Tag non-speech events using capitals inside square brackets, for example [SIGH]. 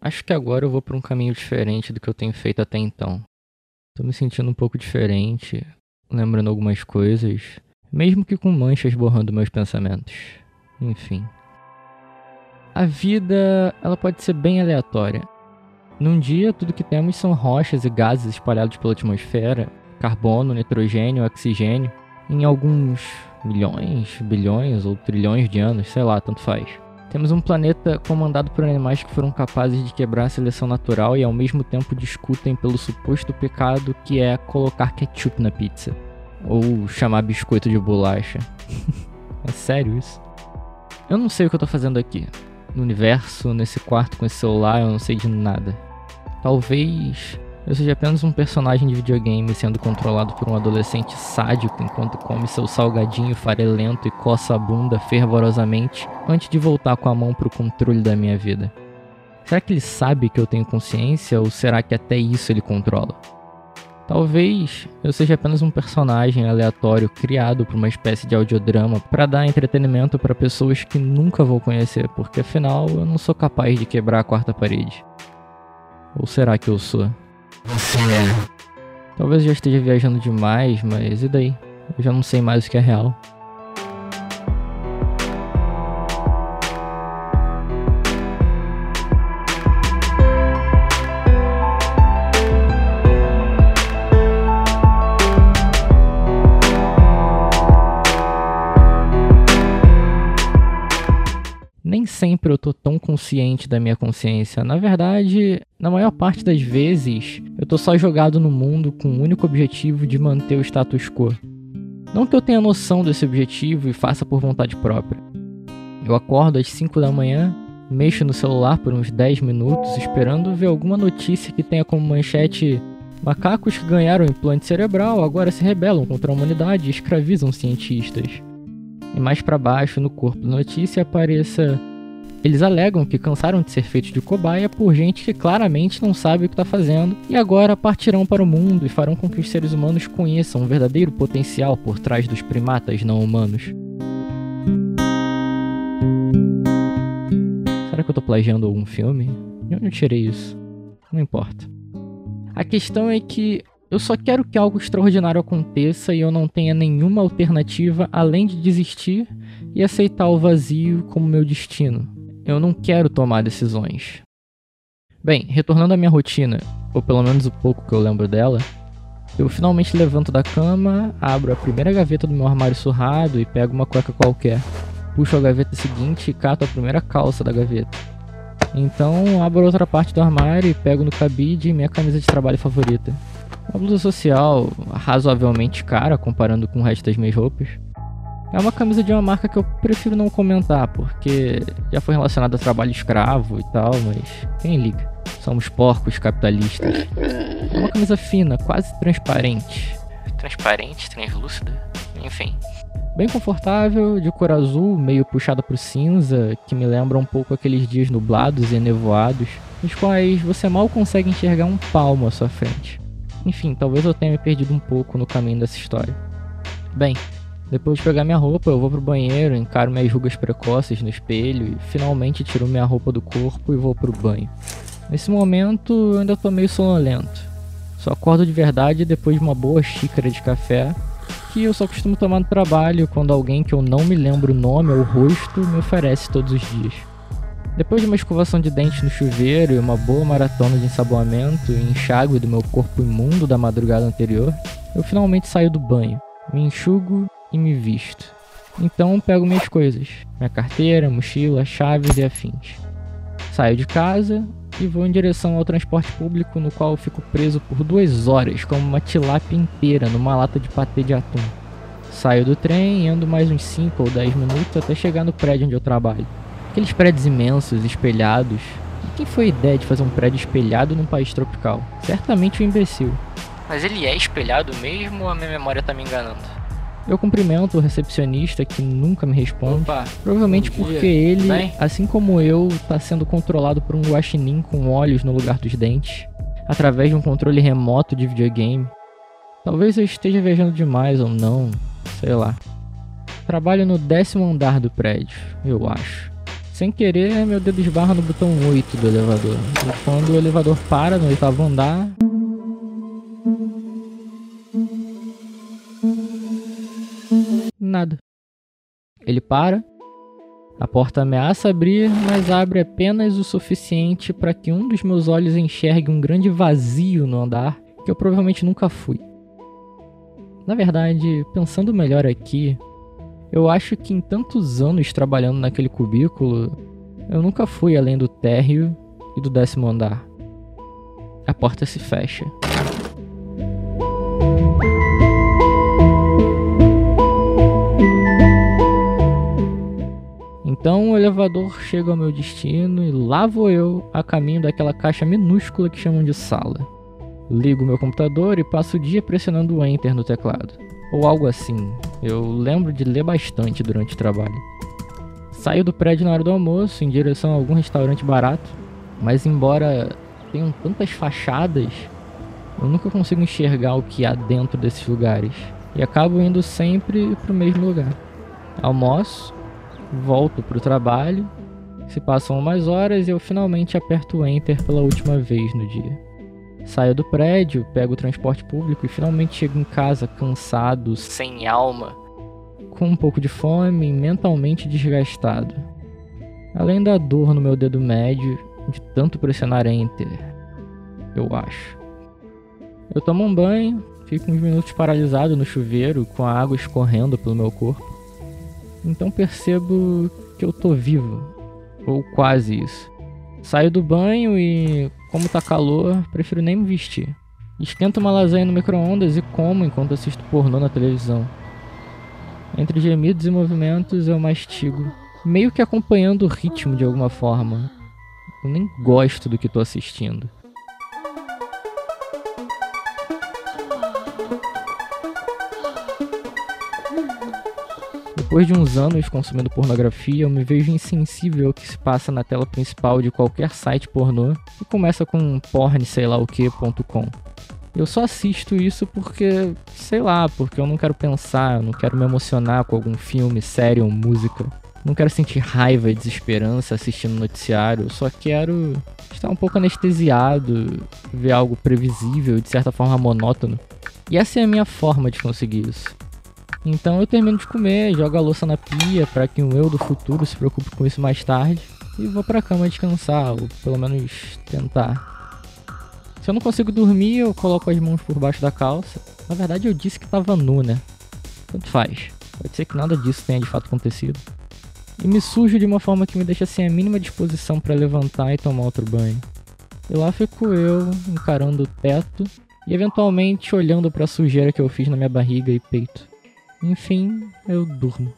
Acho que agora eu vou para um caminho diferente do que eu tenho feito até então. Tô me sentindo um pouco diferente, lembrando algumas coisas, mesmo que com manchas borrando meus pensamentos. Enfim. A vida, ela pode ser bem aleatória. Num dia, tudo que temos são rochas e gases espalhados pela atmosfera, carbono, nitrogênio, oxigênio, em alguns milhões, bilhões ou trilhões de anos, sei lá, tanto faz. Temos um planeta comandado por animais que foram capazes de quebrar a seleção natural e ao mesmo tempo discutem pelo suposto pecado que é colocar ketchup na pizza. Ou chamar biscoito de bolacha. [LAUGHS] é sério isso? Eu não sei o que eu tô fazendo aqui. No universo, nesse quarto com esse celular, eu não sei de nada. Talvez eu seja apenas um personagem de videogame sendo controlado por um adolescente sádico enquanto come seu salgadinho farelento e coça a bunda fervorosamente antes de voltar com a mão para o controle da minha vida. Será que ele sabe que eu tenho consciência ou será que até isso ele controla? Talvez eu seja apenas um personagem aleatório criado por uma espécie de audiodrama para dar entretenimento para pessoas que nunca vou conhecer, porque afinal eu não sou capaz de quebrar a quarta parede. Ou será que eu sou? Você é. Talvez eu já esteja viajando demais, mas e daí? Eu já não sei mais o que é real. Sempre eu tô tão consciente da minha consciência. Na verdade, na maior parte das vezes, eu tô só jogado no mundo com o único objetivo de manter o status quo. Não que eu tenha noção desse objetivo e faça por vontade própria. Eu acordo às 5 da manhã, mexo no celular por uns 10 minutos esperando ver alguma notícia que tenha como manchete Macacos que ganharam implante cerebral agora se rebelam contra a humanidade e escravizam cientistas. E mais para baixo no corpo da notícia apareça eles alegam que cansaram de ser feitos de cobaia por gente que claramente não sabe o que está fazendo e agora partirão para o mundo e farão com que os seres humanos conheçam o verdadeiro potencial por trás dos primatas não humanos. Será que eu estou plagiando algum filme? De onde eu tirei isso? Não importa. A questão é que eu só quero que algo extraordinário aconteça e eu não tenha nenhuma alternativa além de desistir e aceitar o vazio como meu destino eu não quero tomar decisões. Bem, retornando à minha rotina, ou pelo menos o pouco que eu lembro dela, eu finalmente levanto da cama, abro a primeira gaveta do meu armário surrado e pego uma cueca qualquer. Puxo a gaveta seguinte e cato a primeira calça da gaveta. Então abro outra parte do armário e pego no cabide minha camisa de trabalho favorita. Uma blusa social razoavelmente cara comparando com o resto das minhas roupas. É uma camisa de uma marca que eu prefiro não comentar, porque já foi relacionada a trabalho escravo e tal, mas quem liga? Somos porcos capitalistas. É uma camisa fina, quase transparente. Transparente, translúcida, enfim. Bem confortável, de cor azul, meio puxada pro cinza, que me lembra um pouco aqueles dias nublados e nevoados, nos quais você mal consegue enxergar um palmo à sua frente. Enfim, talvez eu tenha me perdido um pouco no caminho dessa história. Bem, depois de pegar minha roupa, eu vou pro banheiro, encaro minhas rugas precoces no espelho e finalmente tiro minha roupa do corpo e vou pro banho. Nesse momento eu ainda tô meio sonolento. Só acordo de verdade depois de uma boa xícara de café, que eu só costumo tomar no trabalho quando alguém que eu não me lembro o nome ou o rosto me oferece todos os dias. Depois de uma escovação de dente no chuveiro e uma boa maratona de ensaboamento e enxágue do meu corpo imundo da madrugada anterior, eu finalmente saio do banho, me enxugo e me visto. Então pego minhas coisas, minha carteira, mochila, chaves e afins. Saio de casa e vou em direção ao transporte público, no qual fico preso por duas horas, como uma tilápia inteira numa lata de patê de atum. Saio do trem e ando mais uns 5 ou 10 minutos até chegar no prédio onde eu trabalho. Aqueles prédios imensos, espelhados. E quem foi a ideia de fazer um prédio espelhado num país tropical? Certamente um imbecil. Mas ele é espelhado mesmo ou a minha memória tá me enganando? Eu cumprimento o recepcionista que nunca me responde. Opa, provavelmente porque ele, Bem? assim como eu, está sendo controlado por um guaxinim com olhos no lugar dos dentes, através de um controle remoto de videogame. Talvez eu esteja viajando demais ou não, sei lá. Trabalho no décimo andar do prédio, eu acho. Sem querer, meu dedo esbarra no botão 8 do elevador. E quando o elevador para no oitavo andar. Ele para, a porta ameaça abrir, mas abre apenas o suficiente para que um dos meus olhos enxergue um grande vazio no andar que eu provavelmente nunca fui. Na verdade, pensando melhor aqui, eu acho que em tantos anos trabalhando naquele cubículo, eu nunca fui além do térreo e do décimo andar. A porta se fecha. Elevador chega ao meu destino e lá vou eu a caminho daquela caixa minúscula que chamam de sala. Ligo meu computador e passo o dia pressionando o Enter no teclado ou algo assim. Eu lembro de ler bastante durante o trabalho. Saio do prédio na hora do almoço em direção a algum restaurante barato, mas embora tenham tantas fachadas, eu nunca consigo enxergar o que há dentro desses lugares e acabo indo sempre para o mesmo lugar. Almoço, volto para o trabalho, se passam umas horas e eu finalmente aperto Enter pela última vez no dia. Saio do prédio, pego o transporte público e finalmente chego em casa cansado, sem alma, com um pouco de fome e mentalmente desgastado. Além da dor no meu dedo médio de tanto pressionar Enter, eu acho. Eu tomo um banho, fico uns minutos paralisado no chuveiro com a água escorrendo pelo meu corpo. Então percebo que eu tô vivo, ou quase isso. Saio do banho e, como tá calor, prefiro nem me vestir. Esquento uma lasanha no micro-ondas e como enquanto assisto pornô na televisão. Entre gemidos e movimentos eu mastigo, meio que acompanhando o ritmo de alguma forma. Eu nem gosto do que tô assistindo. Depois de uns anos consumindo pornografia, eu me vejo insensível ao que se passa na tela principal de qualquer site pornô e começa com porn sei lá o que.com. Eu só assisto isso porque, sei lá, porque eu não quero pensar, não quero me emocionar com algum filme, série ou música. Não quero sentir raiva e desesperança assistindo noticiário, eu só quero estar um pouco anestesiado, ver algo previsível de certa forma monótono. E essa é a minha forma de conseguir isso. Então eu termino de comer, jogo a louça na pia para que o eu do futuro se preocupe com isso mais tarde e vou pra cama descansar, ou pelo menos tentar. Se eu não consigo dormir, eu coloco as mãos por baixo da calça. Na verdade, eu disse que tava nu, né? Tanto faz. Pode ser que nada disso tenha de fato acontecido. E me sujo de uma forma que me deixa sem a mínima disposição para levantar e tomar outro banho. E lá fico eu, encarando o teto e eventualmente olhando para a sujeira que eu fiz na minha barriga e peito. Enfim, eu durmo.